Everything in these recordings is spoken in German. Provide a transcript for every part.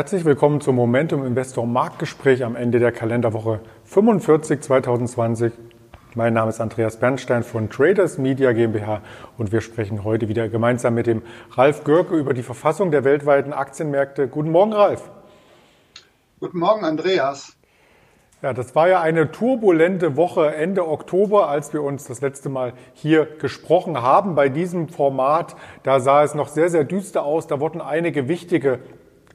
Herzlich willkommen zum Momentum Investor Marktgespräch am Ende der Kalenderwoche 45 2020. Mein Name ist Andreas Bernstein von Traders Media GmbH und wir sprechen heute wieder gemeinsam mit dem Ralf Görke über die Verfassung der weltweiten Aktienmärkte. Guten Morgen, Ralf. Guten Morgen, Andreas. Ja, das war ja eine turbulente Woche Ende Oktober, als wir uns das letzte Mal hier gesprochen haben. Bei diesem Format, da sah es noch sehr, sehr düster aus. Da wurden einige wichtige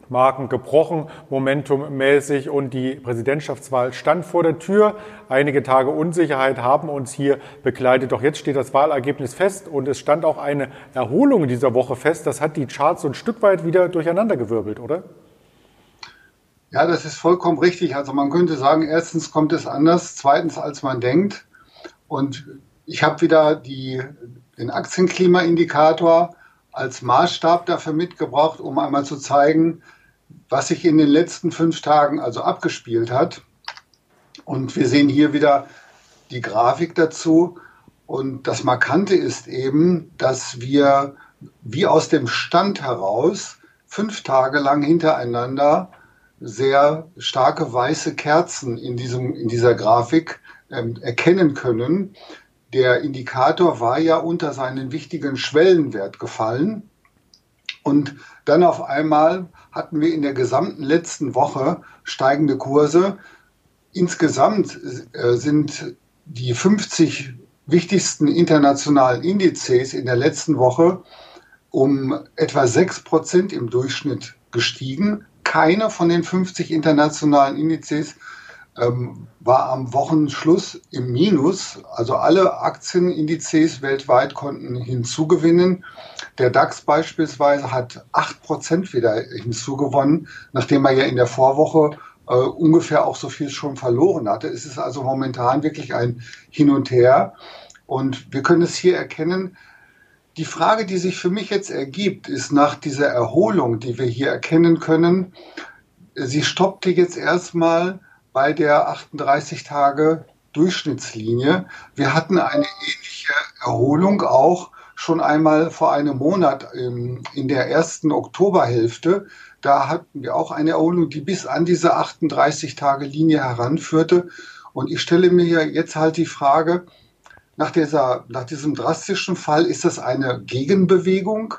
Marken gebrochen, momentummäßig und die Präsidentschaftswahl stand vor der Tür. Einige Tage Unsicherheit haben uns hier begleitet. Doch jetzt steht das Wahlergebnis fest und es stand auch eine Erholung in dieser Woche fest. Das hat die Charts so ein Stück weit wieder durcheinandergewirbelt, oder? Ja, das ist vollkommen richtig. Also man könnte sagen, erstens kommt es anders, zweitens als man denkt. Und ich habe wieder die, den Aktienklimaindikator als Maßstab dafür mitgebracht, um einmal zu zeigen, was sich in den letzten fünf Tagen also abgespielt hat. Und wir sehen hier wieder die Grafik dazu. Und das Markante ist eben, dass wir wie aus dem Stand heraus fünf Tage lang hintereinander sehr starke weiße Kerzen in, diesem, in dieser Grafik ähm, erkennen können. Der Indikator war ja unter seinen wichtigen Schwellenwert gefallen. Und dann auf einmal hatten wir in der gesamten letzten Woche steigende Kurse. Insgesamt äh, sind die 50 wichtigsten internationalen Indizes in der letzten Woche um etwa 6 Prozent im Durchschnitt gestiegen. Keiner von den 50 internationalen Indizes ähm, war am Wochenschluss im Minus. Also alle Aktienindizes weltweit konnten hinzugewinnen. Der DAX beispielsweise hat 8% wieder hinzugewonnen, nachdem er ja in der Vorwoche äh, ungefähr auch so viel schon verloren hatte. Es ist also momentan wirklich ein Hin und Her. Und wir können es hier erkennen. Die Frage, die sich für mich jetzt ergibt, ist nach dieser Erholung, die wir hier erkennen können, sie stoppte jetzt erstmal bei der 38 Tage Durchschnittslinie. Wir hatten eine ähnliche Erholung auch schon einmal vor einem Monat in, in der ersten Oktoberhälfte. Da hatten wir auch eine Erholung, die bis an diese 38 Tage Linie heranführte. Und ich stelle mir jetzt halt die Frage, nach, dieser, nach diesem drastischen Fall, ist das eine Gegenbewegung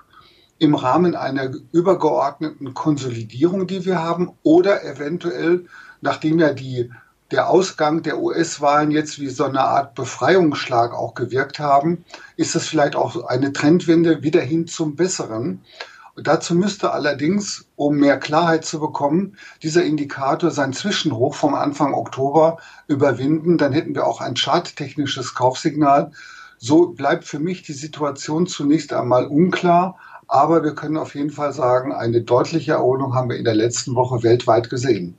im Rahmen einer übergeordneten Konsolidierung, die wir haben, oder eventuell nachdem ja die, der Ausgang der US-Wahlen jetzt wie so eine Art Befreiungsschlag auch gewirkt haben, ist es vielleicht auch eine Trendwende wieder hin zum Besseren. Und dazu müsste allerdings, um mehr Klarheit zu bekommen, dieser Indikator sein Zwischenhoch vom Anfang Oktober überwinden. Dann hätten wir auch ein charttechnisches Kaufsignal. So bleibt für mich die Situation zunächst einmal unklar. Aber wir können auf jeden Fall sagen, eine deutliche Erholung haben wir in der letzten Woche weltweit gesehen.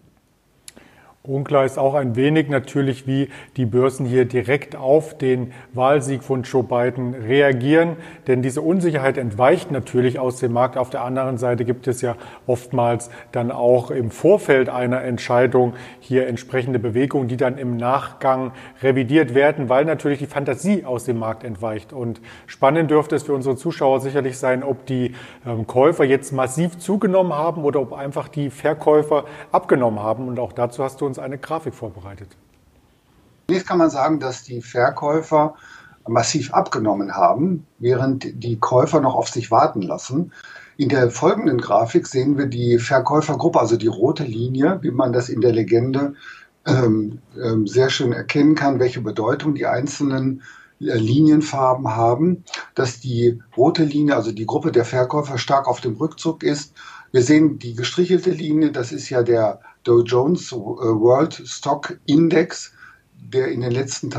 Unklar ist auch ein wenig natürlich, wie die Börsen hier direkt auf den Wahlsieg von Joe Biden reagieren. Denn diese Unsicherheit entweicht natürlich aus dem Markt. Auf der anderen Seite gibt es ja oftmals dann auch im Vorfeld einer Entscheidung hier entsprechende Bewegungen, die dann im Nachgang revidiert werden, weil natürlich die Fantasie aus dem Markt entweicht. Und spannend dürfte es für unsere Zuschauer sicherlich sein, ob die ähm, Käufer jetzt massiv zugenommen haben oder ob einfach die Verkäufer abgenommen haben. Und auch dazu hast du uns uns eine Grafik vorbereitet. Zunächst kann man sagen, dass die Verkäufer massiv abgenommen haben, während die Käufer noch auf sich warten lassen. In der folgenden Grafik sehen wir die Verkäufergruppe, also die rote Linie, wie man das in der Legende ähm, ähm, sehr schön erkennen kann, welche Bedeutung die einzelnen äh, Linienfarben haben, dass die rote Linie, also die Gruppe der Verkäufer stark auf dem Rückzug ist. Wir sehen die gestrichelte Linie, das ist ja der Dow Jones äh, World Stock Index, der in den letzten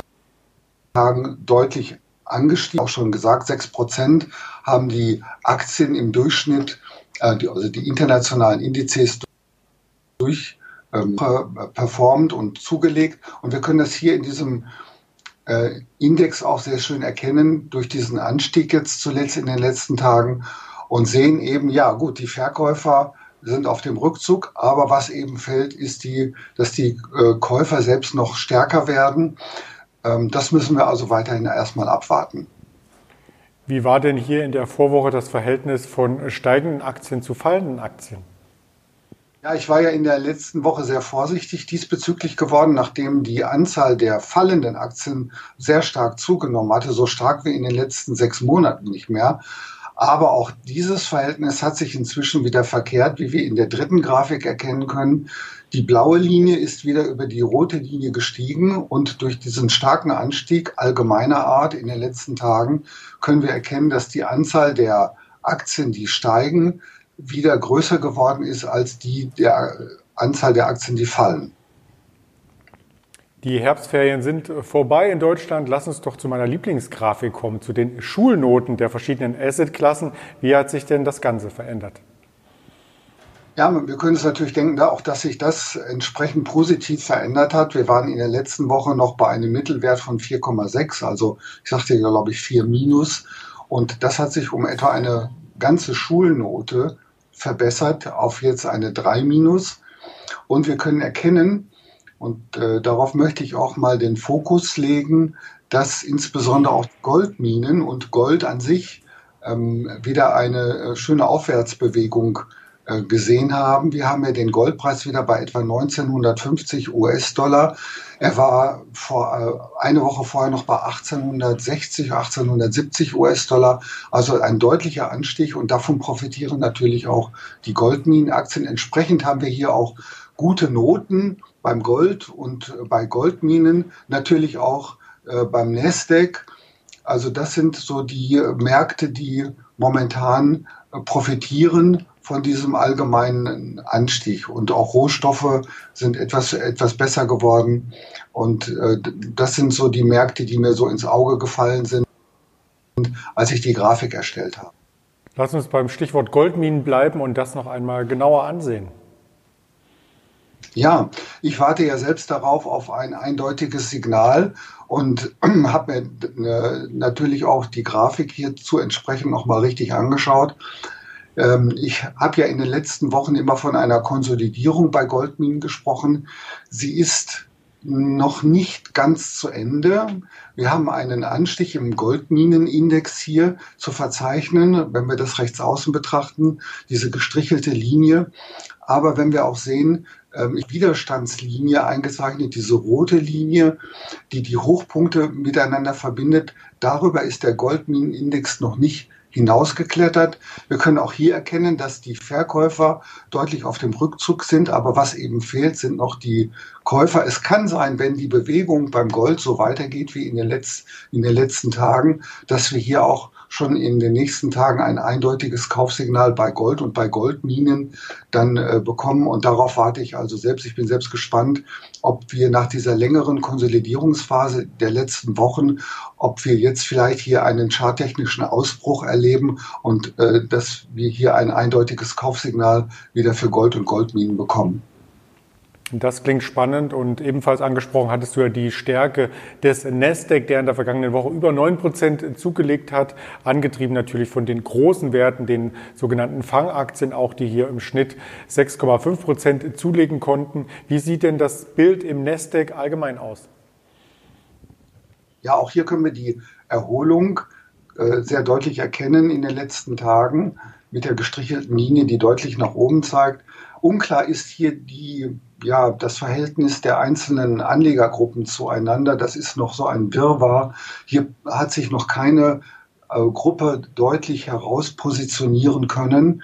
Tagen deutlich angestiegen, auch schon gesagt, 6 Prozent haben die Aktien im Durchschnitt, äh, also die internationalen Indizes durch ähm, performt und zugelegt. Und wir können das hier in diesem äh, Index auch sehr schön erkennen durch diesen Anstieg jetzt zuletzt in den letzten Tagen und sehen eben, ja gut, die Verkäufer sind auf dem Rückzug, aber was eben fällt, ist die, dass die äh, Käufer selbst noch stärker werden. Ähm, das müssen wir also weiterhin erstmal abwarten. Wie war denn hier in der Vorwoche das Verhältnis von steigenden Aktien zu fallenden Aktien? Ja, ich war ja in der letzten Woche sehr vorsichtig diesbezüglich geworden, nachdem die Anzahl der fallenden Aktien sehr stark zugenommen hatte, so stark wie in den letzten sechs Monaten nicht mehr. Aber auch dieses Verhältnis hat sich inzwischen wieder verkehrt, wie wir in der dritten Grafik erkennen können. Die blaue Linie ist wieder über die rote Linie gestiegen und durch diesen starken Anstieg allgemeiner Art in den letzten Tagen können wir erkennen, dass die Anzahl der Aktien, die steigen, wieder größer geworden ist als die der Anzahl der Aktien, die fallen. Die Herbstferien sind vorbei in Deutschland. Lass uns doch zu meiner Lieblingsgrafik kommen, zu den Schulnoten der verschiedenen Assetklassen. Wie hat sich denn das Ganze verändert? Ja, wir können uns natürlich denken, auch dass sich das entsprechend positiv verändert hat. Wir waren in der letzten Woche noch bei einem Mittelwert von 4,6, also ich sagte ja, glaube ich, 4 minus. Und das hat sich um etwa eine ganze Schulnote verbessert auf jetzt eine 3 minus. Und wir können erkennen, und äh, darauf möchte ich auch mal den Fokus legen, dass insbesondere auch Goldminen und Gold an sich ähm, wieder eine äh, schöne Aufwärtsbewegung äh, gesehen haben. Wir haben ja den Goldpreis wieder bei etwa 1950 US-Dollar. Er war vor, äh, eine Woche vorher noch bei 1860, 1870 US-Dollar. Also ein deutlicher Anstieg und davon profitieren natürlich auch die Goldminenaktien. Entsprechend haben wir hier auch gute Noten beim Gold und bei Goldminen, natürlich auch äh, beim Nasdaq. Also das sind so die Märkte, die momentan profitieren von diesem allgemeinen Anstieg. Und auch Rohstoffe sind etwas, etwas besser geworden. Und äh, das sind so die Märkte, die mir so ins Auge gefallen sind, als ich die Grafik erstellt habe. Lass uns beim Stichwort Goldminen bleiben und das noch einmal genauer ansehen. Ja, ich warte ja selbst darauf auf ein eindeutiges Signal und habe mir äh, natürlich auch die Grafik hierzu entsprechend nochmal richtig angeschaut. Ähm, ich habe ja in den letzten Wochen immer von einer Konsolidierung bei Goldminen gesprochen. Sie ist noch nicht ganz zu Ende. Wir haben einen Anstieg im Goldminenindex hier zu verzeichnen, wenn wir das rechts außen betrachten, diese gestrichelte Linie. Aber wenn wir auch sehen, ähm, Widerstandslinie eingezeichnet, diese rote Linie, die die Hochpunkte miteinander verbindet, darüber ist der Goldminenindex noch nicht hinausgeklettert. Wir können auch hier erkennen, dass die Verkäufer deutlich auf dem Rückzug sind, aber was eben fehlt, sind noch die Käufer. Es kann sein, wenn die Bewegung beim Gold so weitergeht wie in den, Letz-, in den letzten Tagen, dass wir hier auch schon in den nächsten Tagen ein eindeutiges Kaufsignal bei Gold und bei Goldminen dann äh, bekommen. Und darauf warte ich also selbst. Ich bin selbst gespannt, ob wir nach dieser längeren Konsolidierungsphase der letzten Wochen, ob wir jetzt vielleicht hier einen charttechnischen Ausbruch erleben und äh, dass wir hier ein eindeutiges Kaufsignal wieder für Gold und Goldminen bekommen. Das klingt spannend und ebenfalls angesprochen hattest du ja die Stärke des Nasdaq, der in der vergangenen Woche über 9% zugelegt hat, angetrieben natürlich von den großen Werten, den sogenannten Fangaktien, auch die hier im Schnitt 6,5% zulegen konnten. Wie sieht denn das Bild im Nasdaq allgemein aus? Ja, auch hier können wir die Erholung äh, sehr deutlich erkennen in den letzten Tagen mit der gestrichelten Linie, die deutlich nach oben zeigt. Unklar ist hier die ja, das Verhältnis der einzelnen Anlegergruppen zueinander, das ist noch so ein Wirrwarr. Hier hat sich noch keine äh, Gruppe deutlich herauspositionieren können.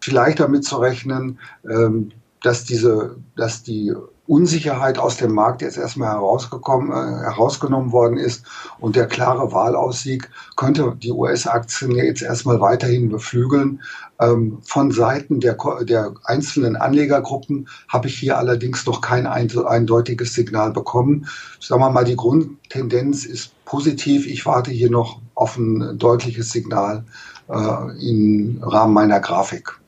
Vielleicht damit zu rechnen, ähm, dass diese, dass die Unsicherheit aus dem Markt jetzt erstmal herausgekommen, äh, herausgenommen worden ist und der klare Wahlaussieg könnte die US-Aktien jetzt erstmal weiterhin beflügeln. Ähm, von Seiten der, der einzelnen Anlegergruppen habe ich hier allerdings noch kein eindeutiges Signal bekommen. Sagen wir mal, die Grundtendenz ist positiv. Ich warte hier noch auf ein deutliches Signal äh, im Rahmen meiner Grafik.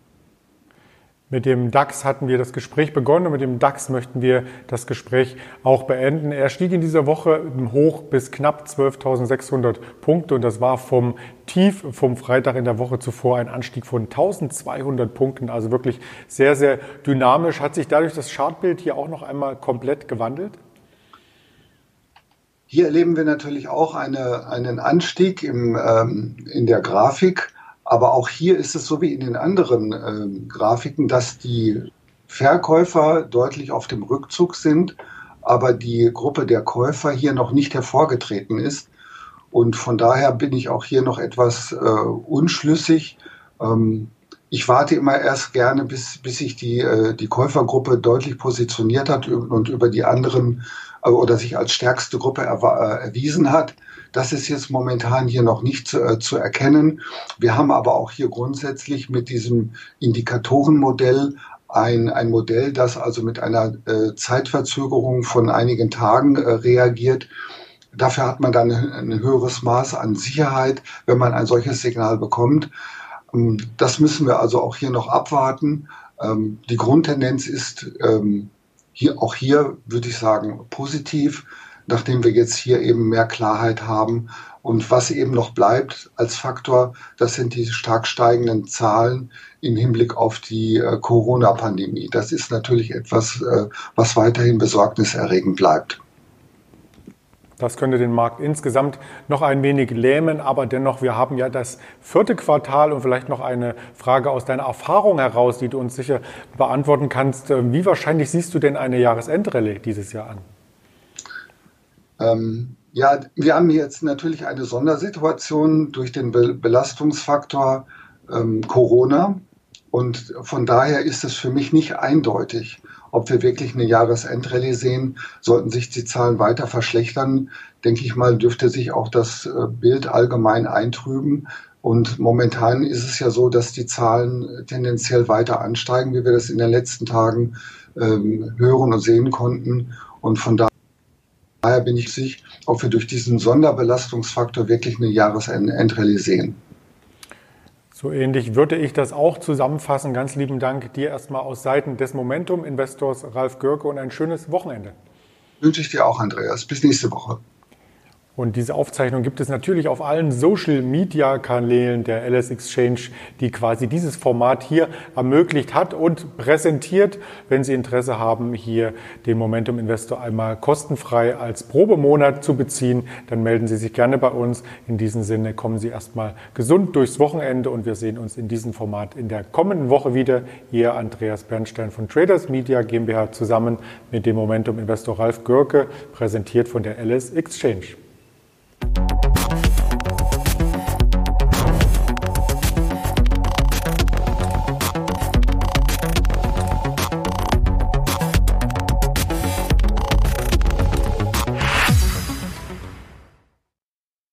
Mit dem DAX hatten wir das Gespräch begonnen und mit dem DAX möchten wir das Gespräch auch beenden. Er stieg in dieser Woche hoch bis knapp 12.600 Punkte und das war vom Tief vom Freitag in der Woche zuvor ein Anstieg von 1200 Punkten, also wirklich sehr, sehr dynamisch. Hat sich dadurch das Chartbild hier auch noch einmal komplett gewandelt? Hier erleben wir natürlich auch eine, einen Anstieg im, ähm, in der Grafik aber auch hier ist es so wie in den anderen äh, Grafiken, dass die Verkäufer deutlich auf dem Rückzug sind, aber die Gruppe der Käufer hier noch nicht hervorgetreten ist. Und von daher bin ich auch hier noch etwas äh, unschlüssig. Ähm, ich warte immer erst gerne, bis, bis sich die, äh, die Käufergruppe deutlich positioniert hat und über die anderen äh, oder sich als stärkste Gruppe äh, erwiesen hat. Das ist jetzt momentan hier noch nicht zu, äh, zu erkennen. Wir haben aber auch hier grundsätzlich mit diesem Indikatorenmodell ein, ein Modell, das also mit einer äh, Zeitverzögerung von einigen Tagen äh, reagiert. Dafür hat man dann ein höheres Maß an Sicherheit, wenn man ein solches Signal bekommt. Ähm, das müssen wir also auch hier noch abwarten. Ähm, die Grundtendenz ist ähm, hier, auch hier, würde ich sagen, positiv, nachdem wir jetzt hier eben mehr Klarheit haben, und was eben noch bleibt als Faktor, das sind die stark steigenden Zahlen im Hinblick auf die äh, Corona-Pandemie. Das ist natürlich etwas, äh, was weiterhin besorgniserregend bleibt. Das könnte den Markt insgesamt noch ein wenig lähmen, aber dennoch, wir haben ja das vierte Quartal und vielleicht noch eine Frage aus deiner Erfahrung heraus, die du uns sicher beantworten kannst. Wie wahrscheinlich siehst du denn eine Jahresendrallye dieses Jahr an? Ähm, ja, wir haben jetzt natürlich eine Sondersituation durch den Be Belastungsfaktor ähm, Corona. Und von daher ist es für mich nicht eindeutig, ob wir wirklich eine Jahresendrallye sehen. Sollten sich die Zahlen weiter verschlechtern, denke ich mal, dürfte sich auch das äh, Bild allgemein eintrüben. Und momentan ist es ja so, dass die Zahlen tendenziell weiter ansteigen, wie wir das in den letzten Tagen ähm, hören und sehen konnten. Und von daher Daher bin ich sicher, ob wir durch diesen Sonderbelastungsfaktor wirklich eine Jahresendrallye sehen. So ähnlich würde ich das auch zusammenfassen. Ganz lieben Dank dir erstmal aus Seiten des Momentum-Investors Ralf Görke und ein schönes Wochenende. Wünsche ich dir auch, Andreas. Bis nächste Woche. Und diese Aufzeichnung gibt es natürlich auf allen Social-Media-Kanälen der LS Exchange, die quasi dieses Format hier ermöglicht hat und präsentiert. Wenn Sie Interesse haben, hier den Momentum Investor einmal kostenfrei als Probemonat zu beziehen, dann melden Sie sich gerne bei uns. In diesem Sinne kommen Sie erstmal gesund durchs Wochenende und wir sehen uns in diesem Format in der kommenden Woche wieder. Ihr Andreas Bernstein von Traders Media GmbH zusammen mit dem Momentum Investor Ralf Görke, präsentiert von der LS Exchange.